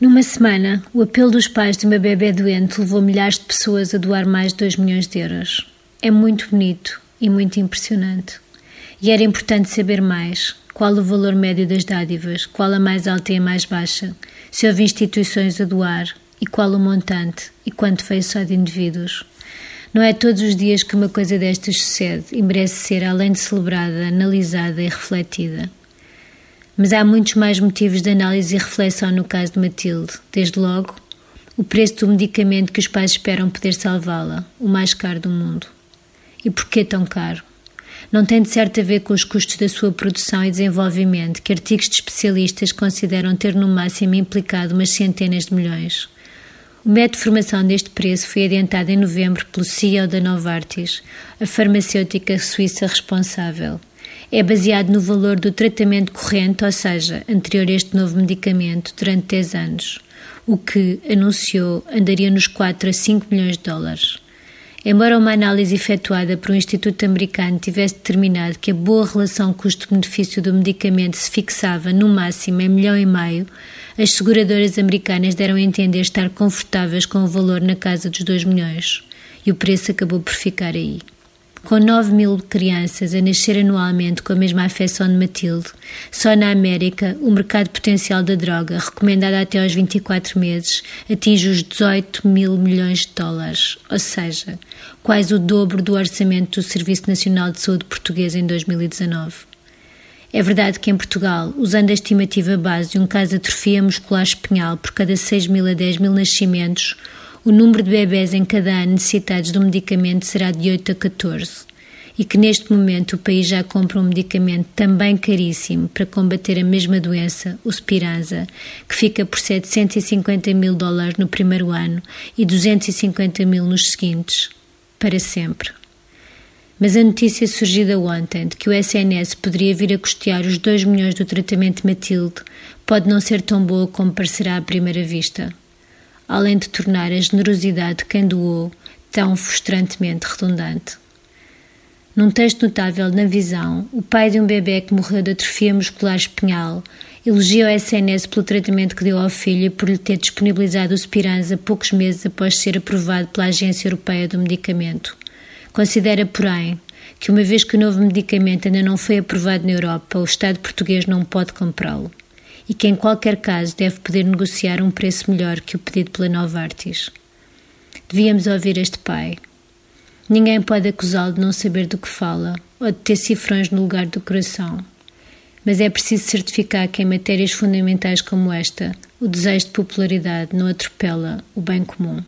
Numa semana, o apelo dos pais de uma bebê doente levou milhares de pessoas a doar mais de 2 milhões de euros. É muito bonito e muito impressionante. E era importante saber mais. Qual o valor médio das dádivas? Qual a mais alta e a mais baixa? Se houve instituições a doar? E qual o montante? E quanto veio só de indivíduos? Não é todos os dias que uma coisa destas sucede e merece ser, além de celebrada, analisada e refletida. Mas há muitos mais motivos de análise e reflexão no caso de Matilde. Desde logo, o preço do medicamento que os pais esperam poder salvá-la, o mais caro do mundo. E porquê tão caro? Não tem de certo a ver com os custos da sua produção e desenvolvimento, que artigos de especialistas consideram ter no máximo implicado umas centenas de milhões. O método de formação deste preço foi adiantado em novembro pelo CEO da Novartis, a farmacêutica suíça responsável é baseado no valor do tratamento corrente, ou seja, anterior a este novo medicamento, durante 10 anos, o que, anunciou, andaria nos 4 a 5 milhões de dólares. Embora uma análise efetuada por um instituto americano tivesse determinado que a boa relação custo-benefício do medicamento se fixava no máximo em milhão e meio, as seguradoras americanas deram a entender estar confortáveis com o valor na casa dos 2 milhões, e o preço acabou por ficar aí. Com 9 mil crianças a nascer anualmente com a mesma afecção de Matilde, só na América o mercado potencial da droga, recomendado até aos 24 meses, atinge os 18 mil milhões de dólares, ou seja, quase o dobro do orçamento do Serviço Nacional de Saúde Português em 2019. É verdade que em Portugal, usando a estimativa base de um caso de atrofia muscular espinhal por cada 6 mil a 10 mil nascimentos, o número de bebés em cada ano necessitados um medicamento será de 8 a 14 e que neste momento o país já compra um medicamento também caríssimo para combater a mesma doença, o Spiranza, que fica por 750 mil dólares no primeiro ano e 250 mil nos seguintes, para sempre. Mas a notícia surgida ontem de que o SNS poderia vir a custear os 2 milhões do tratamento Matilde pode não ser tão boa como parecerá à primeira vista além de tornar a generosidade de quem doou tão frustrantemente redundante. Num texto notável na visão, o pai de um bebê que morreu de atrofia muscular espinhal elogia o SNS pelo tratamento que deu ao filho e por lhe ter disponibilizado o Spiranza poucos meses após ser aprovado pela Agência Europeia do Medicamento. Considera, porém, que uma vez que o novo medicamento ainda não foi aprovado na Europa, o Estado português não pode comprá-lo e que, em qualquer caso, deve poder negociar um preço melhor que o pedido pela Novartis. Devíamos ouvir este pai. Ninguém pode acusá-lo de não saber do que fala ou de ter cifrões no lugar do coração. Mas é preciso certificar que, em matérias fundamentais como esta, o desejo de popularidade não atropela o bem comum.